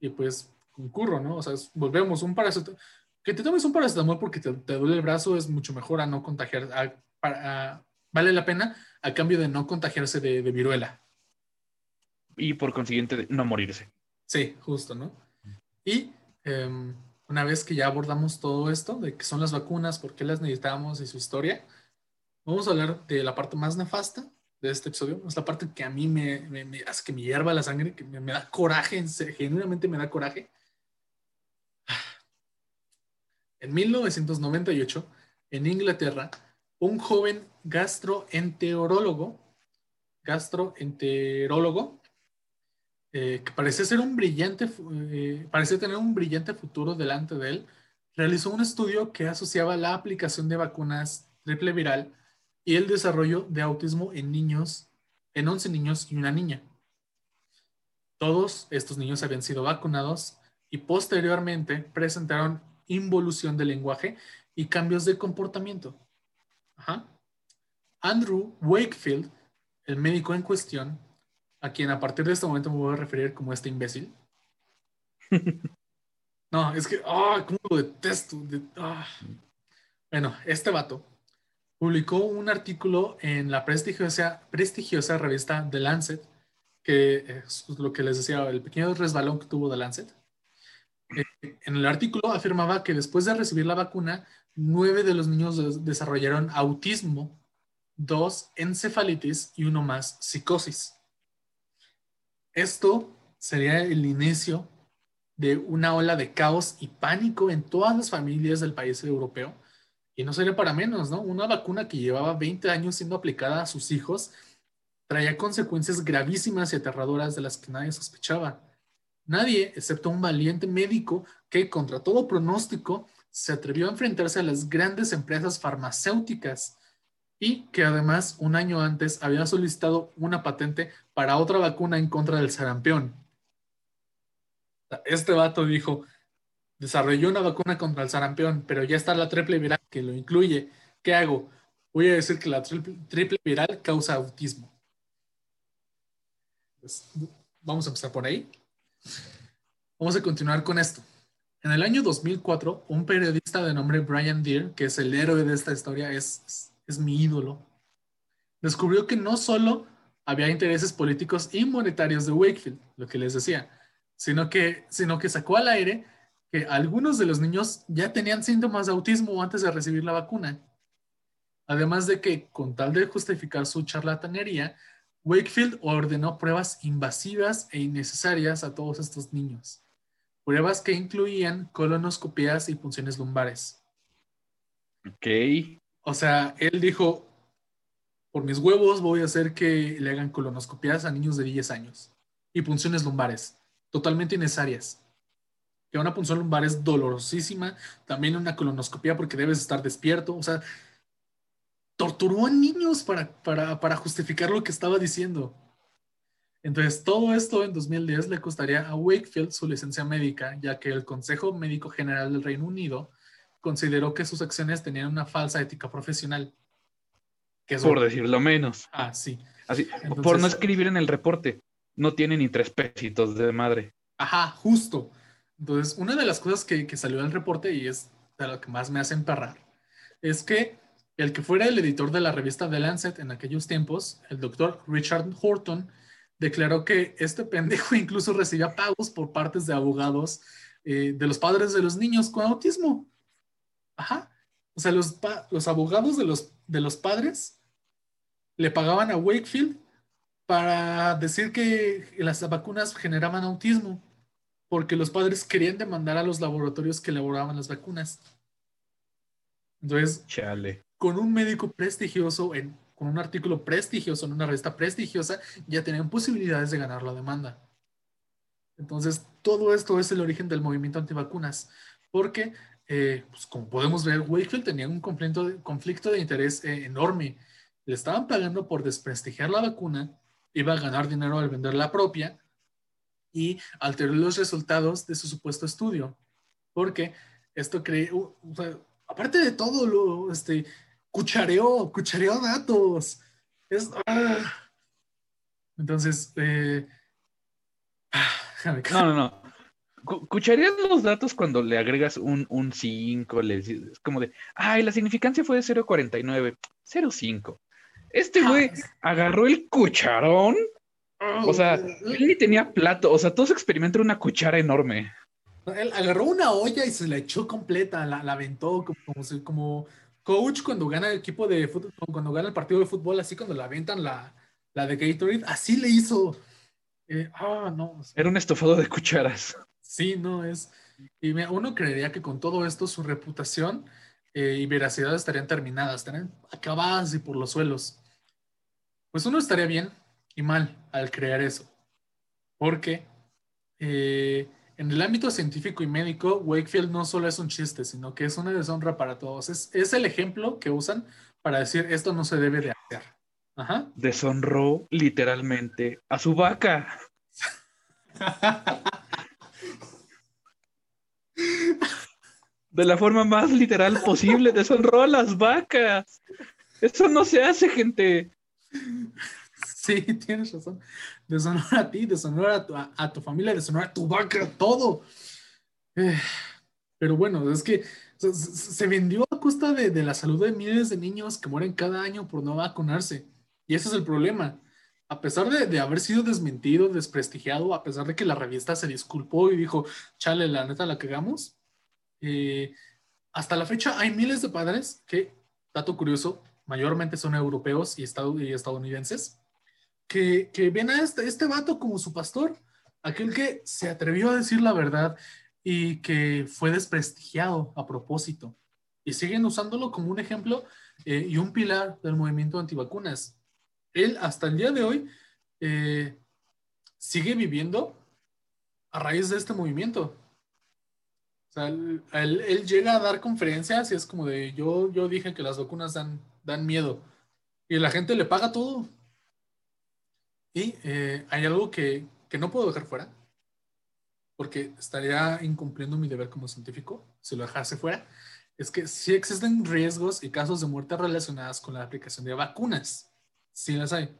Y pues concurro, ¿no? O sea, volvemos, un paracetamol, que te tomes un paracetamol porque te, te duele el brazo es mucho mejor a no contagiar, a- a- vale la pena a cambio de no contagiarse de, de viruela. Y por consiguiente, de no morirse. Sí, justo, ¿no? Y em, una vez que ya abordamos todo esto, de qué son las vacunas, por qué las necesitamos y su historia, vamos a hablar de la parte más nefasta de este episodio. Es la parte que a mí me, me, hace que me hierva la sangre, que me, me da coraje, genuinamente me da coraje. En 1998, en Inglaterra, un joven gastroenterólogo, gastroenterólogo, eh, que parece ser un brillante, eh, tener un brillante futuro delante de él, realizó un estudio que asociaba la aplicación de vacunas triple viral y el desarrollo de autismo en niños, en 11 niños y una niña. Todos estos niños habían sido vacunados y posteriormente presentaron involución del lenguaje y cambios de comportamiento. Andrew Wakefield, el médico en cuestión, a quien a partir de este momento me voy a referir como este imbécil. <laughs> No, es que, ah, cómo lo detesto. Ah. Bueno, este vato publicó un artículo en la prestigiosa, prestigiosa revista The Lancet, que es lo que les decía, el pequeño resbalón que tuvo The Lancet. Eh, en el artículo afirmaba que después de recibir la vacuna, nueve de los niños desarrollaron autismo, dos encefalitis y uno más psicosis. Esto sería el inicio de una ola de caos y pánico en todas las familias del país europeo. Y no sería para menos, ¿no? Una vacuna que llevaba 20 años siendo aplicada a sus hijos traía consecuencias gravísimas y aterradoras de las que nadie sospechaba. Nadie, excepto un valiente médico que, contra todo pronóstico, se atrevió a enfrentarse a las grandes empresas farmacéuticas y que además un año antes había solicitado una patente para otra vacuna en contra del sarampión. Este vato dijo, desarrolló una vacuna contra el sarampión, pero ya está la triple viral que lo incluye. ¿Qué hago? Voy a decir que la triple, viral causa autismo. Pues, vamos a empezar por ahí. Vamos a continuar con esto. En el año 2004, un periodista de nombre Brian Deere, que es el héroe de esta historia, es es mi ídolo, descubrió que no solo había intereses políticos y monetarios de Wakefield, lo que les decía, sino que, sino que sacó al aire que algunos de los niños ya tenían síntomas de autismo antes de recibir la vacuna. Además de que, con tal de justificar su charlatanería, Wakefield ordenó pruebas invasivas e innecesarias a todos estos niños. Pruebas que incluían colonoscopías y punciones lumbares. Ok. O sea, él dijo, por mis huevos voy a hacer que le hagan colonoscopias a niños de 10 años y punciones lumbares, totalmente innecesarias. Que una punción lumbar es dolorosísima, también una colonoscopia porque debes estar despierto, o sea, torturó a niños para, para, para justificar lo que estaba diciendo. Entonces, todo esto en 2010 le costaría a Wakefield su licencia médica, ya que el Consejo Médico General del Reino Unido consideró que sus acciones tenían una falsa ética profesional. por decirlo menos. Ah, sí. Así, por no escribir en el reporte. No tiene ni tres pesitos de madre. Ajá, justo. Entonces, una de las cosas que, que salió del reporte y es de lo que más me hace emperrar, es que el que fuera el editor de la revista The Lancet en aquellos tiempos, el doctor Richard Horton, declaró que este pendejo <laughs> incluso recibía pagos por partes de abogados eh, de los padres de los niños con autismo. Ajá. O sea, los, abogados de los, de los padres le pagaban a Wakefield para decir que las vacunas generaban autismo, porque los padres querían demandar a los laboratorios que elaboraban las vacunas. Entonces, Chale. Con un médico prestigioso, en, con un artículo prestigioso en una revista prestigiosa, ya tenían posibilidades de ganar la demanda. Entonces, todo esto es el origen del movimiento antivacunas, porque eh, pues como podemos ver, Wakefield tenía un conflicto de, conflicto de interés eh, enorme. Le estaban pagando por desprestigiar la vacuna, iba a ganar dinero al vender la propia y alteró los resultados de su supuesto estudio. Porque esto creó, aparte de todo, lo, este, cuchareó, cuchareó datos. Ah. Entonces, eh, ah, no, no, no. ¿Cucharías los datos cuando le agregas un 5? es como de, ay, la significancia fue de 0.49, 0.5. Este güey agarró el cucharón. O sea, él ni tenía plato. O sea, todo su experimento era una cuchara enorme. Él agarró una olla y se la echó completa, la, la aventó como, como coach cuando gana el equipo de fútbol, cuando gana el partido de fútbol, así cuando la aventan la, la de Gatorade, así le hizo. Eh, ah, no. Era un estofado de cucharas. Sí, no es. Y uno creería que con todo esto su reputación eh, y veracidad estarían terminadas, estarían acabadas y por los suelos. Pues uno estaría bien y mal al crear eso. Porque eh, en el ámbito científico y médico, Wakefield no solo es un chiste, sino que es una deshonra para todos. Es, el ejemplo que usan para decir esto no se debe de hacer. Ajá. Deshonró literalmente a su vaca. De la forma más literal posible, deshonró a las vacas. Eso no se hace, gente. Sí, <laughs> tienes razón. Deshonrar a ti, deshonrar a tu, a, tu familia, deshonrar a tu vaca, todo. Eh, pero bueno, es que se vendió a costa de, de la salud de miles de niños que mueren cada año por no vacunarse. Y ese es el problema. A pesar de, de haber sido desmentido, desprestigiado, a pesar de que la revista se disculpó y dijo, chale, la neta la cagamos, eh, hasta la fecha hay miles de padres que, dato curioso, mayormente son europeos y, estad- y estadounidenses, que, que ven a este, este vato como su pastor, aquel que se atrevió a decir la verdad y que fue desprestigiado a propósito. Y siguen usándolo como un ejemplo eh, y un pilar del movimiento antivacunas. Él hasta el día de hoy eh, sigue viviendo a raíz de este movimiento. O sea, él, él- él llega a dar conferencias y es como de, yo, yo dije que las vacunas dan, dan miedo. Y la gente le paga todo. Y eh, hay algo que, que no puedo dejar fuera, porque estaría incumpliendo mi deber como científico si lo dejase fuera, es que sí existen riesgos y casos de muerte relacionadas con la aplicación de vacunas. Sí las hay.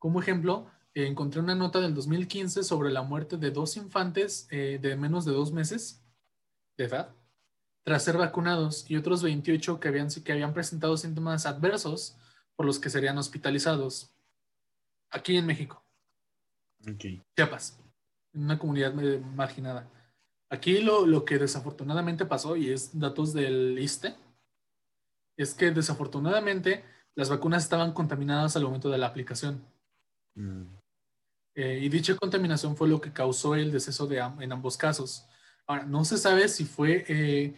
Como ejemplo, encontré una nota del 2015 sobre la muerte de dos infantes eh, de menos de dos meses de edad tras ser vacunados y otros 28 que habían, que habían presentado síntomas adversos por los que serían hospitalizados aquí en México. Chiapas, en una comunidad marginada. Aquí lo, lo que desafortunadamente pasó, y es datos del ISTE, es que desafortunadamente las vacunas estaban contaminadas al momento de la aplicación. Mm. Eh, y dicha contaminación fue lo que causó el deceso de, en ambos casos. Ahora, no se sabe si fue, eh,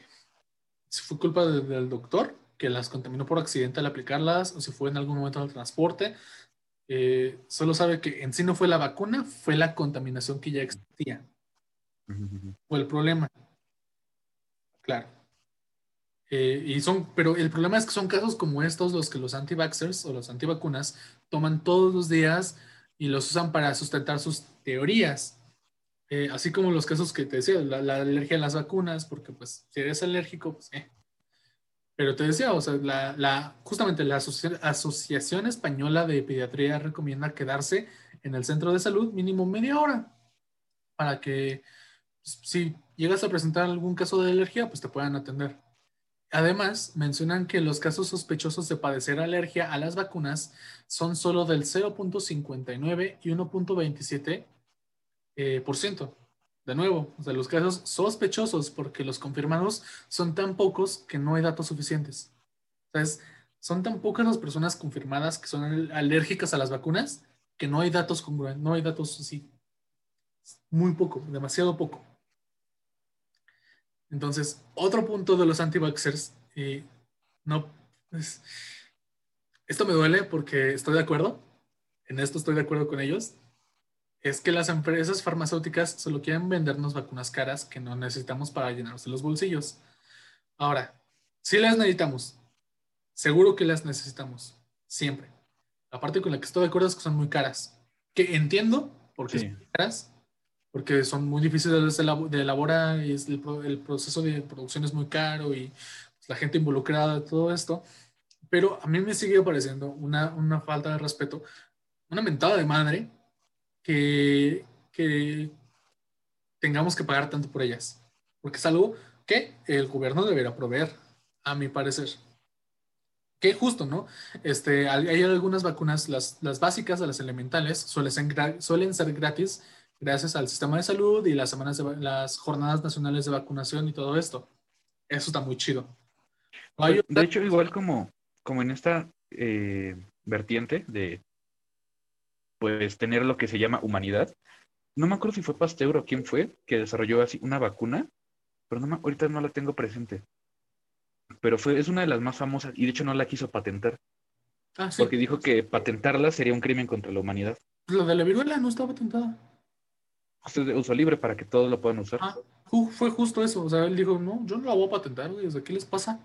si fue culpa de- del doctor que las contaminó por accidente al aplicarlas o si fue en algún momento del transporte. Eh, solo sabe que en sí no fue la vacuna, fue la contaminación que ya existía. Fue el problema. Claro. Eh, y son, pero el problema es que son casos como estos los que los anti-vaxxers o los antivacunas toman todos los días y los usan para sustentar sus teorías. Eh, así como los casos que te decía, la, la alergia a las vacunas, porque pues si eres alérgico, pues eh. Pero te decía, o sea, la, justamente la Asoci- Asociación Española de Pediatría recomienda quedarse en el centro de salud mínimo media hora para que si llegas a presentar algún caso de alergia, pues te puedan atender. Además, mencionan que los casos sospechosos de padecer alergia a las vacunas son solo del 0.59 y 1.27 eh, por ciento. De nuevo, o sea, los casos sospechosos, porque los confirmados son tan pocos que no hay datos suficientes. Entonces, son tan pocas las personas confirmadas que son al- alérgicas a las vacunas que no hay datos congruentes, no hay datos así. Muy poco, demasiado poco. Entonces, otro punto de los anti-vaxxers, y no, es- esto me duele porque estoy de acuerdo, en esto estoy de acuerdo con ellos, es que las empresas farmacéuticas solo quieren vendernos vacunas caras que no necesitamos para llenarse los bolsillos. Ahora, si las necesitamos, seguro que las necesitamos, siempre. La parte con la que estoy de acuerdo es que son muy caras, que entiendo porque Sí. son muy caras, porque son muy difíciles de elabo- de elaborar y es el, pro- el proceso de producción es muy caro y pues, la gente involucrada, todo esto. Pero a mí me sigue pareciendo una, una falta de respeto, una mentada de madre que, que tengamos que pagar tanto por ellas, porque es algo que el gobierno deberá proveer, a mi parecer. Que justo, ¿no? Este, hay algunas vacunas, las, las básicas, las elementales, suelen ser, suelen ser gratis gracias al sistema de salud y las, semanas de, las jornadas nacionales de vacunación y todo esto. Eso está muy chido. de hecho, igual como, como en esta eh, vertiente de pues tener lo que se llama humanidad, no me acuerdo si fue Pasteur o quién fue que desarrolló así una vacuna, pero no ahorita no la tengo presente. Pero fue, es una de las más famosas y de hecho no la quiso patentar. Ah, porque dijo que patentarla sería un crimen contra la humanidad. La de la viruela no está patentada. Es de uso libre para que todos lo puedan usar. Ah, fue justo eso. O sea, él dijo, no, yo no la voy a patentar, güey. ¿qué les pasa?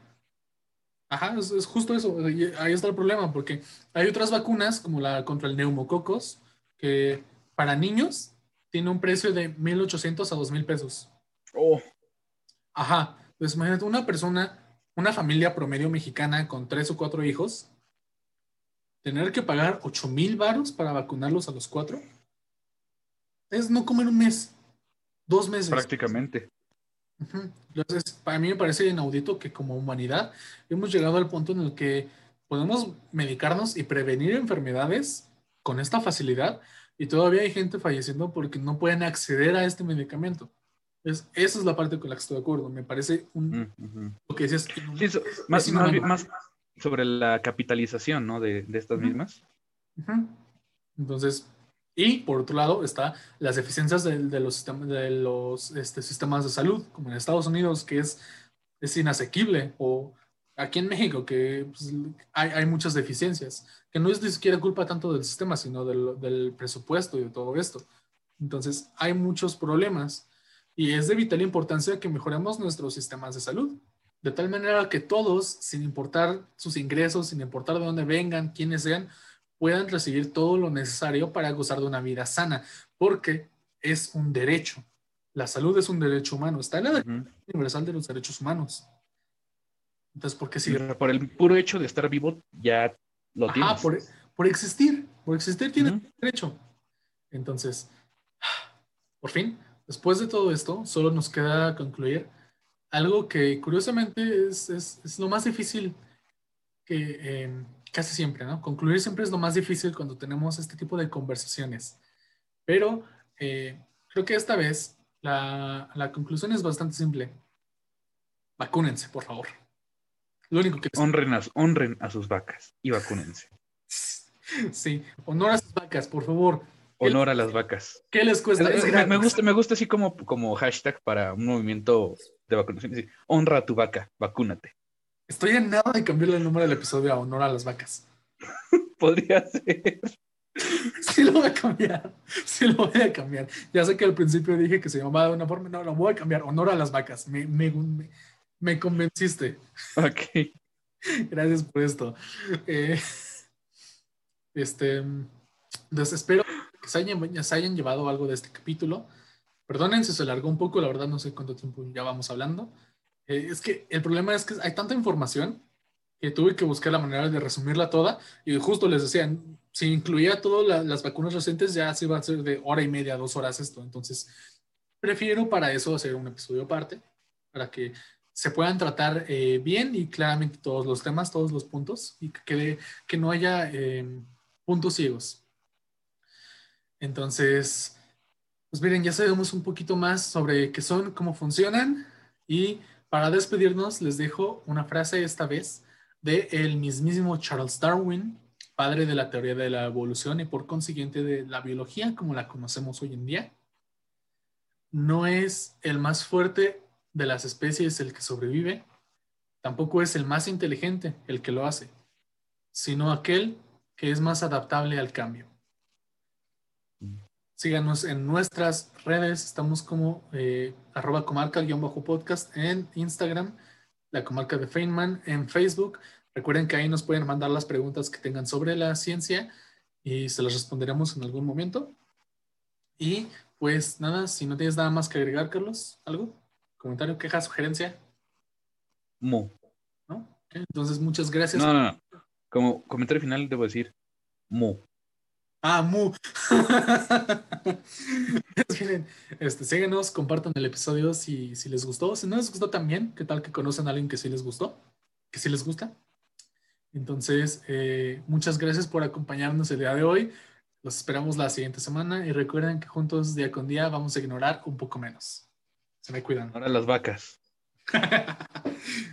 Ajá, es, es, justo eso. Ahí está el problema, porque hay otras vacunas, como la contra el neumococos, que para niños tiene un precio de 1.800 a 2.000 pesos. Oh. Ajá. Pues imagínate una persona, una familia promedio mexicana con tres o cuatro hijos, tener que pagar 8.000 varos para vacunarlos a los cuatro. Es no comer un mes, dos meses. Prácticamente. Entonces, para mí me parece inaudito que como humanidad hemos llegado al punto en el que podemos medicarnos y prevenir enfermedades con esta facilidad y todavía hay gente falleciendo porque no pueden acceder a este medicamento. Es, esa es la parte con la que estoy de acuerdo. Me parece un, lo que decías. más, más, sobre la capitalización ¿no? de, de estas mismas. Entonces, y por otro lado está las deficiencias de, de los, de los este, sistemas de salud, como en Estados Unidos, que es, es inasequible, o aquí en México, que pues, hay, hay, muchas deficiencias, que no es ni siquiera culpa tanto del sistema, sino del, del, presupuesto y de todo esto. Entonces, hay muchos problemas y es de vital importancia que mejoremos nuestros sistemas de salud, de tal manera que todos, sin importar sus ingresos, sin importar de dónde vengan, quiénes sean, puedan recibir todo lo necesario para gozar de una vida sana, porque es un derecho. La salud es un derecho humano, está en la Declaración Universal de los Derechos Humanos. Entonces, ¿por qué sí? Por el puro hecho de estar vivo, ya lo Ajá, Por, por, existir, por existir tiene derecho. Entonces, por fin, después de todo esto, solo nos queda concluir algo que curiosamente es, es, es lo más difícil que eh, casi siempre, ¿no? Concluir siempre es lo más difícil cuando tenemos este tipo de conversaciones. Pero eh, creo que esta vez la, la conclusión es bastante simple. Vacúnense, por favor. Lo único que... Honren a, honren a sus vacas y vacúnense. <laughs> Sí, honor a sus vacas, por favor. Honor a las vacas. ¿Qué les cuesta? me, gusta, me gusta así como, como hashtag para un movimiento de vacunación. Honra a tu vaca, vacúnate. Estoy en nada de cambiarle el nombre del episodio a honor a las vacas. <laughs> Podría ser. <laughs> Sí lo voy a cambiar. Sí lo voy a cambiar. Ya sé que al principio dije que se llamaba de una forma. No, lo voy a cambiar. Honor a las vacas. Me, me, me convenciste. Ok. <laughs> Gracias por esto. Eh, este, entonces espero que se hayan, se hayan llevado algo de este capítulo. Perdonen si se alargó un poco, la verdad no sé cuánto tiempo ya vamos hablando. Eh, es que el problema es que hay tanta información que tuve que buscar la manera de resumirla toda y justo les decía, si incluía todas las vacunas recientes ya se iba a ser de hora y media, dos horas esto. Entonces, prefiero para eso hacer un episodio aparte, para que se puedan tratar eh, bien y claramente todos los temas, todos los puntos y que, quede, que no haya em, puntos ciegos. Entonces, pues miren, ya sabemos un poquito más sobre qué son, cómo funcionan y para despedirnos, les dejo una frase esta vez de el mismísimo Charles Darwin, padre de la teoría de la evolución y por consiguiente de la biología como la conocemos hoy en día. No es el más fuerte de las especies el que sobrevive, tampoco es el más inteligente el que lo hace, sino aquel que es más adaptable al cambio. Síganos en nuestras redes. Estamos como eh, arroba comarca-podcast en Instagram, la comarca de Feynman en Facebook. Recuerden que ahí nos pueden mandar las preguntas que tengan sobre la ciencia y se las responderemos en algún momento. Y pues nada, si no tienes nada más que agregar, Carlos, ¿algo? ¿Comentario, queja, sugerencia? Mo. ¿No? Entonces, muchas gracias. No, no, no. Como comentario final debo decir Mo. Ah, Mu. <laughs> este, síguenos, compartan el episodio si, si les gustó. Si no les gustó también, ¿qué tal que conocen a alguien que sí les gustó? Que sí les gusta. Entonces, eh, muchas gracias por acompañarnos el día de hoy. Los esperamos la siguiente semana y recuerden que juntos día con día vamos a ignorar un poco menos. Se me cuidan. Ahora las vacas. <laughs>